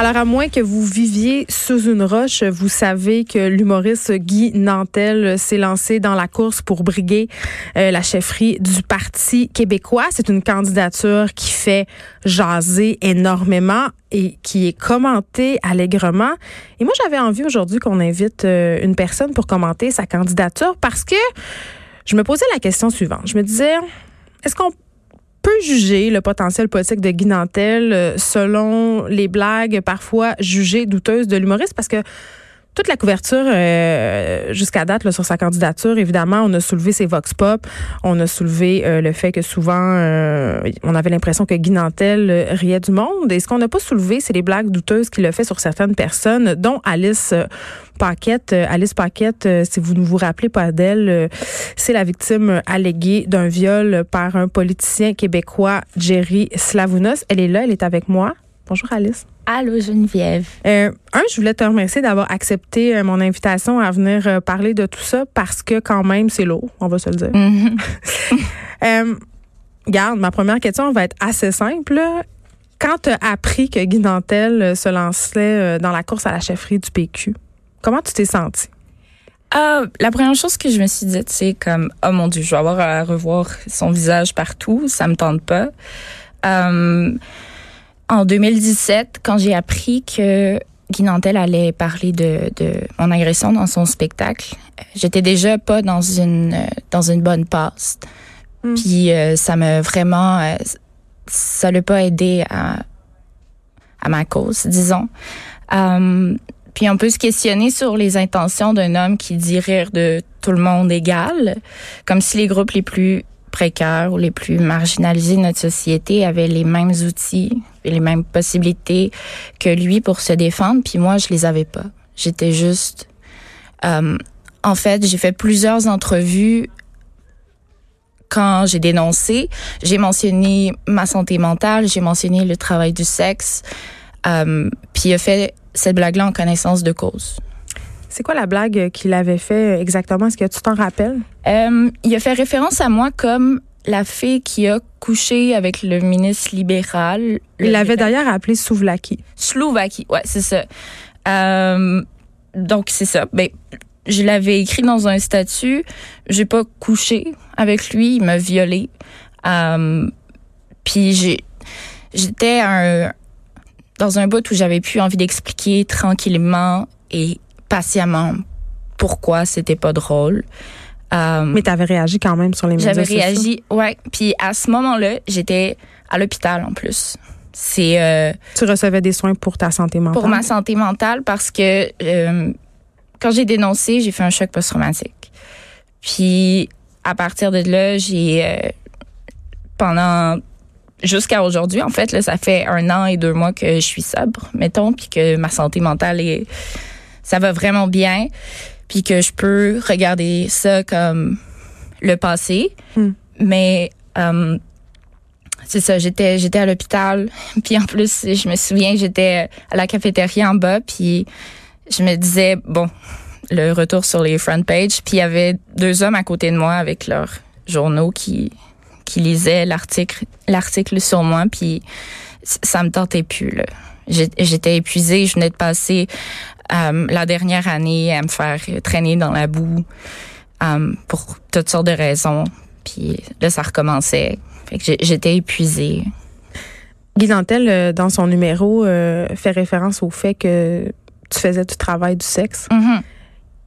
Alors, à moins que vous viviez sous une roche, vous savez que l'humoriste Guy Nantel s'est lancé dans la course pour briguer euh, la chefferie du Parti québécois. C'est une candidature qui fait jaser énormément et qui est commentée allègrement. Et moi, j'avais envie aujourd'hui qu'on invite euh, une personne pour commenter sa candidature parce que je me posais la question suivante. Je me disais, est-ce qu'on peut juger le potentiel politique de Guy Nantel euh, selon les blagues parfois jugées douteuses de l'humoriste parce que toute la couverture euh, jusqu'à date là, sur sa candidature, évidemment, on a soulevé ses vox pop, on a soulevé euh, le fait que souvent euh, on avait l'impression que Guy Nantel euh, riait du monde. Et ce qu'on n'a pas soulevé, c'est les blagues douteuses qu'il a fait sur certaines personnes, dont Alice Paquette. Euh, Alice Paquette, euh, si vous ne vous rappelez pas d'elle, euh, c'est la victime alléguée d'un viol par un politicien québécois, Jerry Slavounos. Elle est là, elle est avec moi. Bonjour Alice. Allô Geneviève. Euh, un, je voulais te remercier d'avoir accepté euh, mon invitation à venir euh, parler de tout ça parce que quand même c'est lourd, on va se le dire. Mhm. Euh, Garde, ma première question va être assez simple. Quand tu as appris que Guy Nantel euh, se lançait dans la course à la chefferie du PQ, comment tu t'es senti? Ah, la première chose que je me suis dit, c'est comme, oh mon Dieu, je vais avoir à revoir son visage partout, ça me tente pas. Euh, en 2017, quand j'ai appris que Guy Nantel allait parler de, de mon agression dans son spectacle, euh, j'étais déjà pas dans une euh, dans une bonne passe. Mm. Puis euh, ça m'a vraiment, euh, ça l'a pas aidé à à ma cause, disons. Euh, puis on peut se questionner sur les intentions d'un homme qui dit rire de tout le monde égal, comme si les groupes les plus précaires ou les plus marginalisés de notre société avaient les mêmes outils et les mêmes possibilités que lui pour se défendre, puis moi, je les avais pas. J'étais juste... euh, en fait, j'ai fait plusieurs entrevues quand j'ai dénoncé. J'ai mentionné ma santé mentale, j'ai mentionné le travail du sexe, euh, puis il a fait cette blague-là en connaissance de cause. C'est quoi la blague qu'il avait fait exactement? Est-ce que tu t'en rappelles? Euh, il a fait référence à moi comme la fille qui a couché avec le ministre libéral. Il l'avait d'ailleurs appelé Souvlaki. Slovaquie, ouais, c'est ça. Euh, donc c'est ça. Ben, je l'avais écrit dans un statut. J'ai pas couché avec lui, il m'a violé. Euh, puis j'ai, j'étais un, dans un bout où j'avais plus envie d'expliquer tranquillement et patiemment pourquoi c'était pas drôle. Euh, Mais tu avais réagi quand même sur les médias j'avais réagi, ouais. Puis à ce moment-là, j'étais à l'hôpital en plus. C'est euh, Tu recevais des soins pour ta santé mentale? pour ma santé mentale parce que euh, quand j'ai dénoncé, j'ai fait un choc post-traumatique. Puis à partir de là, j'ai euh, pendant jusqu'à aujourd'hui, en fait, là, ça fait un an et deux mois que je suis sobre, mettons, puis que ma santé mentale est, ça va vraiment bien, puis que je peux regarder ça comme le passé, Hmm. mais euh, c'est ça, j'étais j'étais à l'hôpital, puis en plus, je me souviens, j'étais à la cafétéria en bas, puis je me disais bon, le retour sur les front pages, puis il y avait deux hommes à côté de moi avec leurs journaux qui qui lisaient l'article l'article sur moi, puis ça me tentait plus là. J'étais épuisée, je venais de passer euh, la dernière année à me faire traîner dans la boue euh, pour toutes sortes de raisons. Puis là, ça recommençait. Fait que j'ai- j'étais épuisée. Guy Nantel, euh, dans son numéro, euh, fait référence au fait que tu faisais du travail du sexe. Mhm.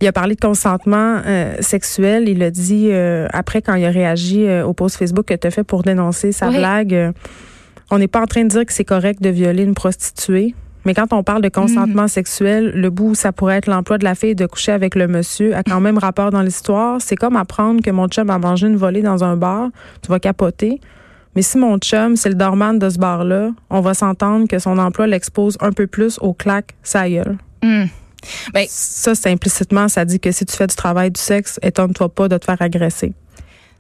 Il a parlé de consentement euh, sexuel. Il a dit, euh, après, quand il a réagi euh, au post Facebook que tu as fait pour dénoncer sa Oui. blague, on n'est pas en train de dire que c'est correct de violer une prostituée. Mais quand on parle de consentement sexuel, le bout où ça pourrait être l'emploi de la fille de coucher avec le monsieur a quand même rapport dans l'histoire. C'est comme apprendre que mon chum a mangé une volée dans un bar. Tu vas capoter. mais si mon chum, c'est le dorman de ce bar-là, on va s'entendre que son emploi l'expose un peu plus au claques, sa gueule. Hmm. Ben, ça, c'est implicitement, ça dit que si tu fais du travail du sexe, étonne-toi pas de te faire agresser.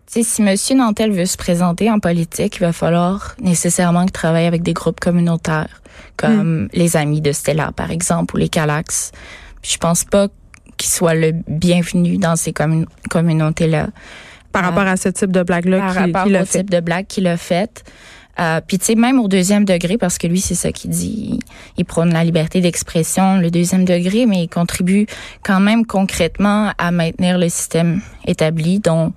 si M. Nantel veut se présenter en politique, il va falloir nécessairement qu'il travaille avec des groupes communautaires, comme hmm. les Amis de Stella, par exemple, ou les Calax. Je pense pas qu'il soit le bienvenu dans ces communautés-là. Par rapport à ce type de blague-là Par rapport au type de blague qu'il a fait. Euh, puis tu sais même au deuxième degré parce que lui c'est ça qu'il dit il, prône la liberté d'expression le deuxième degré mais il contribue quand même concrètement à maintenir le système établi dont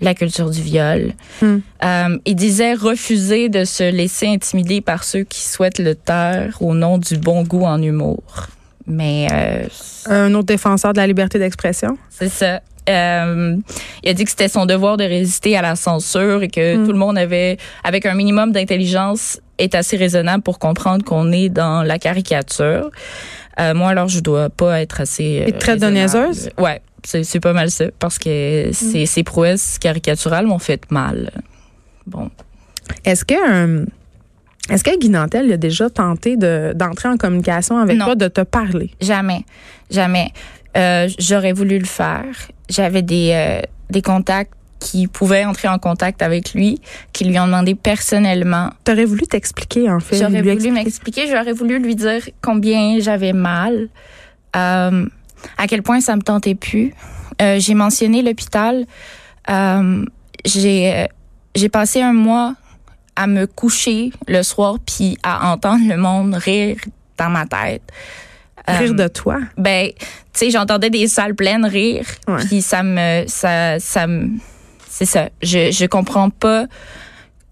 la culture du viol. Hmm. Euh, il disait refuser de se laisser intimider par ceux qui souhaitent le taire au nom du bon goût en humour. Mais euh, un autre défenseur de la liberté d'expression. C'est ça. Euh, il a dit que c'était son devoir de résister à la censure et que mm. tout le monde avait, avec un minimum d'intelligence, est assez raisonnable pour comprendre qu'on est dans la caricature. Euh, moi, alors, je dois pas être assez. Et très niaiseuse? Ouais, c'est pas mal ça, parce que mm. ces, prouesses caricaturales m'ont fait mal. Bon. Est-ce que. est-ce que Guy Nantel a déjà tenté d'entrer en communication avec toi, de te parler? Jamais. Jamais. Euh, j'aurais voulu le faire. J'avais des, euh, des contacts qui pouvaient entrer en contact avec lui, qui lui ont demandé personnellement. T'aurais voulu t'expliquer, en fait. J'aurais voulu m'expliquer. J'aurais voulu lui dire combien j'avais mal, euh, à quel point ça me tentait plus. Euh, j'ai mentionné l'hôpital. Euh, j'ai j'ai passé un mois à me coucher le soir puis à entendre le monde rire dans ma tête. Rire de toi? Ben, tu sais, j'entendais des salles pleines rire. Puis ça me, ça, ça me, c'est ça. Je, je comprends pas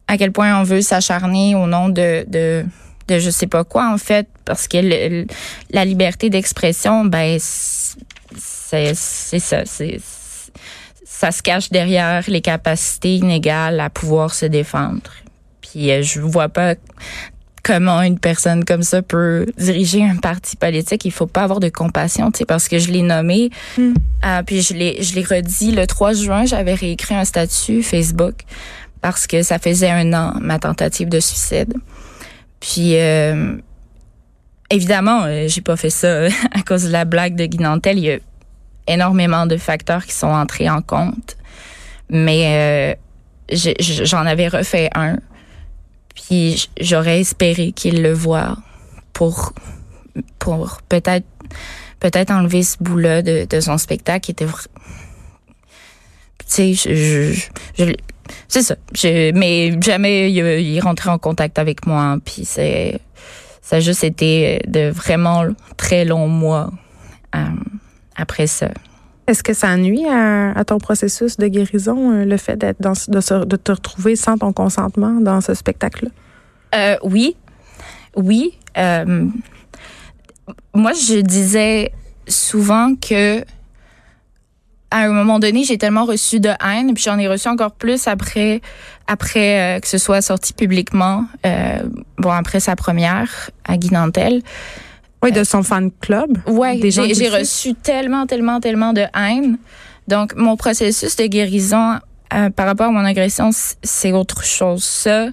à quel point on veut s'acharner au nom de, de, de je sais pas quoi, en fait, parce que la liberté d'expression, ben, c'est, c'est ça. C'est, ça se cache derrière les capacités inégales à pouvoir se défendre. Puis euh, je vois pas comment une personne comme ça peut diriger un parti politique. Il faut pas avoir de compassion, tu sais, parce que je l'ai nommé. Hmm. Euh, puis je l'ai, je l'ai redit le 3 juin, j'avais réécrit un statut Facebook parce que ça faisait un an ma tentative de suicide. Puis euh, évidemment, euh, j'ai pas fait ça à cause de la blague de Guy Nantel. Il y a énormément de facteurs qui sont entrés en compte, mais j'en avais refait un puis j'aurais espéré qu'il le voit pour pour peut-être peut-être enlever ce bout-là de, de son spectacle qui était tu sais je, je, c'est ça. Mais jamais il, il rentrait en contact avec moi puis c'est ça a juste été de vraiment très longs mois euh, après ça est-ce que ça nuit à, ton processus de guérison, euh, le fait d'être de, te retrouver sans ton consentement dans ce spectacle-là? Euh, oui. Oui. Euh, moi, je disais souvent que à un moment donné, j'ai tellement reçu de haine, puis j'en ai reçu encore plus après, après que ce soit sorti publiquement, bon après sa première à Guinantel. Oui, de son fan club. Oui, j'ai reçu tellement, tellement, tellement de haine. Donc, mon processus de guérison euh, par rapport à mon agression, c'est autre chose. Ça,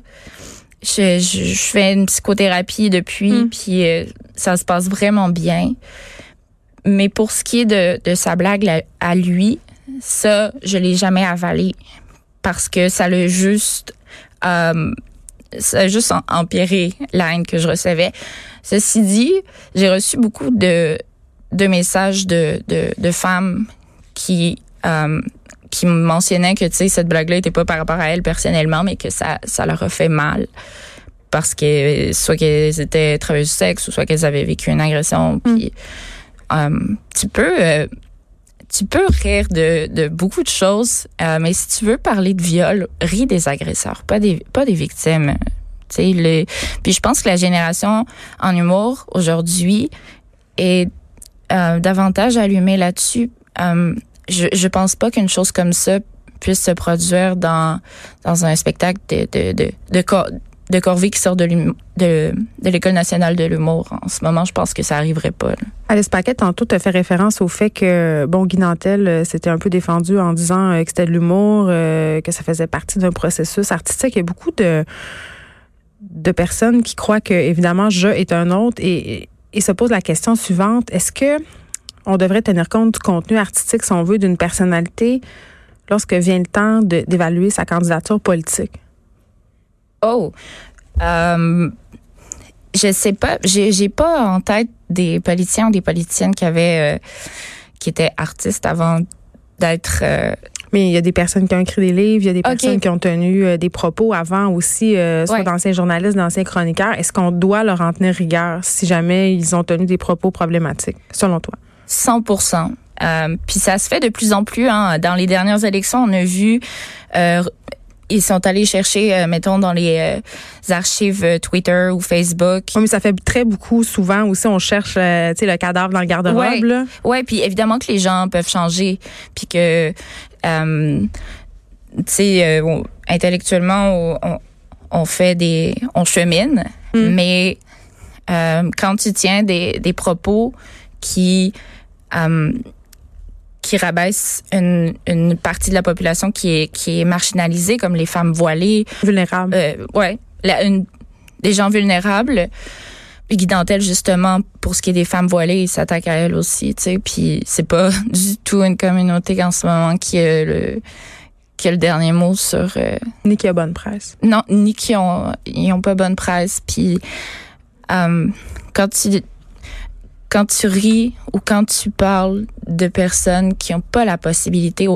je, je, fais une psychothérapie depuis, mm. puis euh, ça se passe vraiment bien. Mais pour ce qui est de, de sa blague à lui, ça, je l'ai jamais avalé parce que ça l'a juste, euh, ça a juste empiré la haine que je recevais. Ceci dit, j'ai reçu beaucoup de, de messages de, de, de femmes qui euh, qui mentionnaient que tu sais cette blague-là était pas par rapport à elles personnellement, mais que ça ça leur a fait mal parce que soit qu'elles étaient travailleuses du sexe ou soit qu'elles avaient vécu une agression. Mm. Puis euh, tu peux euh, tu peux rire de, de beaucoup de choses, mais si tu veux parler de viol, ris des agresseurs, pas des pas des victimes. Puis je pense que la génération en humour aujourd'hui est euh, davantage allumée là-dessus. Euh, je, je pense pas qu'une chose comme ça puisse se produire dans dans un spectacle de de de, de, de corvée qui sort de, l'École nationale de l'humour. En ce moment, je pense que ça arriverait pas. Là. Alice Paquet, tantôt, as fait référence au fait que, bon, Guy Nantel euh, s'était un peu défendu en disant que c'était de l'humour, que ça faisait partie d'un processus artistique. Il y a beaucoup de, de personnes qui croient que, évidemment, je est un autre et, se posent la question suivante. Est-ce que on devrait tenir compte du contenu artistique, si on veut, d'une personnalité lorsque vient le temps d'évaluer sa candidature politique? Oh, euh, je sais pas. J'ai pas en tête des politiciens ou des politiciennes qui avaient euh, qui étaient artistes avant d'être. Euh, mais il y a des personnes qui ont écrit des livres, il y a des personnes qui ont tenu euh, des propos avant aussi, soit d'anciens journalistes, d'anciens chroniqueurs. Est-ce qu'on doit leur en tenir rigueur si jamais ils ont tenu des propos problématiques, selon toi? 100% puis ça se fait de plus en plus. Hein. Dans les dernières élections, on a vu ils sont allés chercher, euh, mettons, dans les euh, archives euh, Twitter ou Facebook. Oui, mais ça fait très beaucoup. Souvent aussi, on cherche, tu sais, le cadavre dans le garde-robe. Ouais. ouais, puis évidemment que les gens peuvent changer, puis que, tu sais, intellectuellement, on, on, fait des, on chemine, mm. mais quand tu tiens des, des propos qui qui rabaisse une, une, partie de la population qui est qui est marginalisée, comme les femmes voilées, vulnérables. Euh, ouais, la, une, des gens vulnérables. Guy justement, pour ce qui est des femmes voilées, il s'attaque à elles aussi, tu sais. Puis c'est pas du tout une communauté en ce moment qui a le qui a le dernier mot sur. Euh, ni qui a bonne presse. Non, ni qui ont ils ont pas bonne presse. Puis euh, quand tu quand tu ris ou quand tu parles de personnes qui n'ont pas la possibilité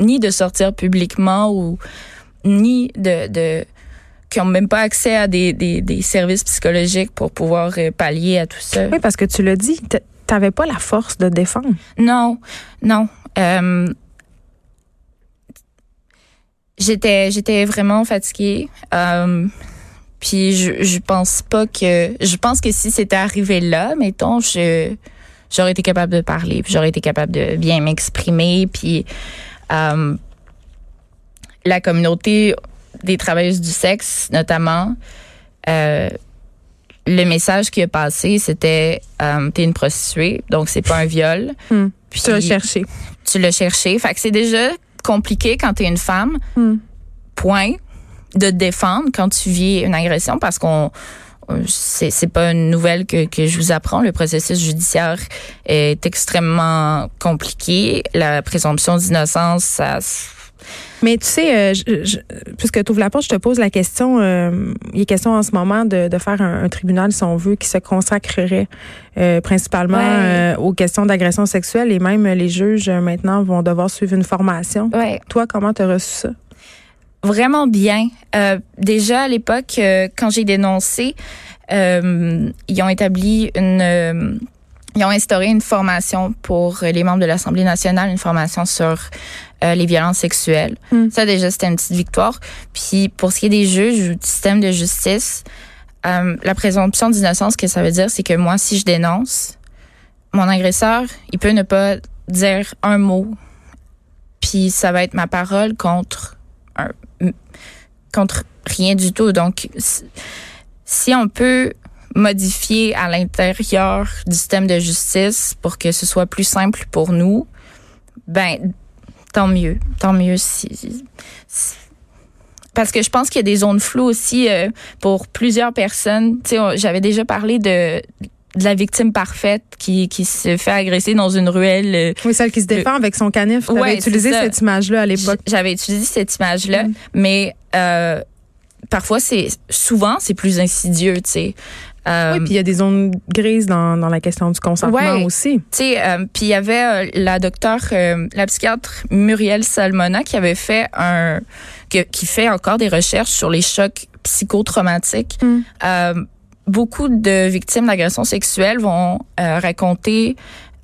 ni de sortir publiquement ou ni de, de qui ont même pas accès à des, des, des, services psychologiques pour pouvoir euh, pallier à tout ça. Oui, parce que tu l'as dit, tu n'avais pas la force de défendre. Non, non. Euh, j'étais j'étais vraiment fatiguée. Euh, puis je, je pense pas que je pense que si c'était arrivé là, mettons, je j'aurais été capable de parler, puis j'aurais été capable de bien m'exprimer, puis euh, la communauté des travailleuses du sexe, notamment, euh, le message qui a passé, c'était euh, t'es une prostituée, donc c'est pas un viol. Hmm. Puis tu l'as cherché. Tu l'as cherché. Fait que c'est déjà compliqué quand t'es une femme. Hmm. Point de défendre quand tu vis une agression parce qu'on c'est c'est pas une nouvelle que, que je vous apprends. Le processus judiciaire est extrêmement compliqué. La présomption d'innocence, ça mais tu sais, euh, puisque tu ouvres la porte, je te pose la question. Euh, il est question en ce moment de, de faire un, tribunal, si on veut, qui se consacrerait euh, principalement aux questions d'agression sexuelle et même les juges maintenant vont devoir suivre une formation. Ouais. Toi, comment tu as reçu ça? Vraiment bien. Euh, déjà à l'époque, euh, quand j'ai dénoncé, euh, ils ont établi une, ils ont instauré une formation pour les membres de l'Assemblée nationale, une formation sur les violences sexuelles. Hmm. Ça déjà c'était une petite victoire. Puis pour ce qui est des juges ou du système de justice, la présomption d'innocence, ce que ça veut dire, c'est que moi, si je dénonce, mon agresseur, il peut ne pas dire un mot, puis ça va être ma parole contre un, contre rien du tout. Donc, si on peut modifier à l'intérieur du système de justice pour que ce soit plus simple pour nous, ben tant mieux, tant mieux si, parce que je pense qu'il y a des zones floues aussi euh, pour plusieurs personnes. Tu sais, j'avais déjà parlé de de la victime parfaite qui, qui se fait agresser dans une ruelle. Euh, oui, celle qui se défend avec son canif. Tu avais utilisé cette image-là à l'époque. J'avais utilisé cette image-là, mm. mais euh, parfois, c'est souvent, c'est plus insidieux, tu sais. Euh, oui, puis il y a des zones grises dans, dans la question du consentement aussi. Tu sais, euh, puis il y avait la docteure, la psychiatre Muriel Salmona qui avait fait un, qui fait encore des recherches sur les chocs psychotraumatiques. Mm beaucoup de victimes d'agressions sexuelles vont euh, raconter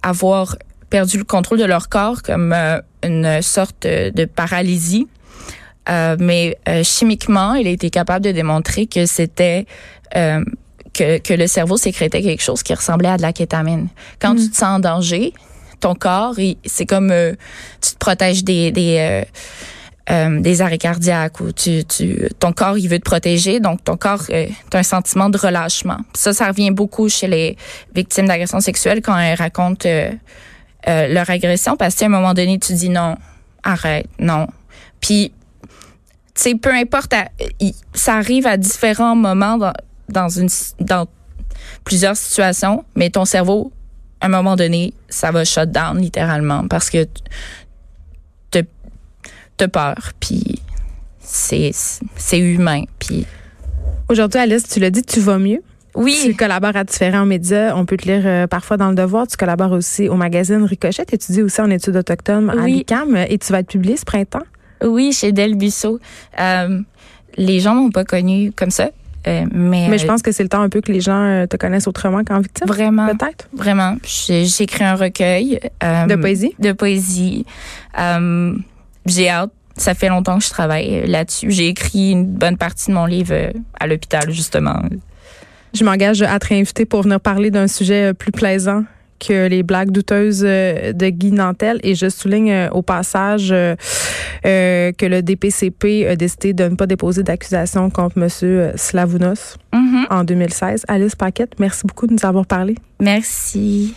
avoir perdu le contrôle de leur corps comme euh, une sorte de paralysie. Euh, mais chimiquement, il a été capable de démontrer que c'était que, que le cerveau sécrétait quelque chose qui ressemblait à de la kétamine. Quand tu mm. te sens en danger, ton corps, c'est comme tu te protèges des, des euh, des arrêts cardiaques ou tu, tu, ton corps il veut te protéger, donc ton corps euh, a un sentiment de relâchement. Ça, ça revient beaucoup chez les victimes d'agression sexuelle quand elles racontent euh, euh, leur agression parce qu'à un moment donné tu dis non, arrête, non. Puis tu sais, peu importe, ça arrive à différents moments dans, dans une dans plusieurs situations, mais ton cerveau, à un moment donné, ça va shut down littéralement parce que te peur, puis c'est humain, puis Aujourd'hui, Alice, tu l'as dit, tu vas mieux. Oui. Tu collabores à différents médias. On peut te lire euh, parfois dans Le Devoir. Tu collabores aussi au magazine Ricochet. Tu étudies aussi en études autochtones à l'ICAM et tu vas être publié ce printemps. Oui, chez Del Busso. Euh, les gens m'ont pas connu comme ça. Euh, mais, mais je pense que c'est le temps un peu que les gens te connaissent autrement qu'en victime. Vraiment. Peut-être. Vraiment. J'ai écrit un recueil. de poésie? De poésie. J'ai hâte ça fait longtemps que je travaille là-dessus. J'ai écrit une bonne partie de mon livre euh, à l'hôpital, justement. Je m'engage à te réinviter pour venir parler d'un sujet euh, plus plaisant que les blagues douteuses euh, de Guy Nantel. Et je souligne au passage que le DPCP a décidé de ne pas déposer d'accusation contre M. Slavounos mm-hmm. en 2016. Alice Paquette, merci beaucoup de nous avoir parlé. Merci.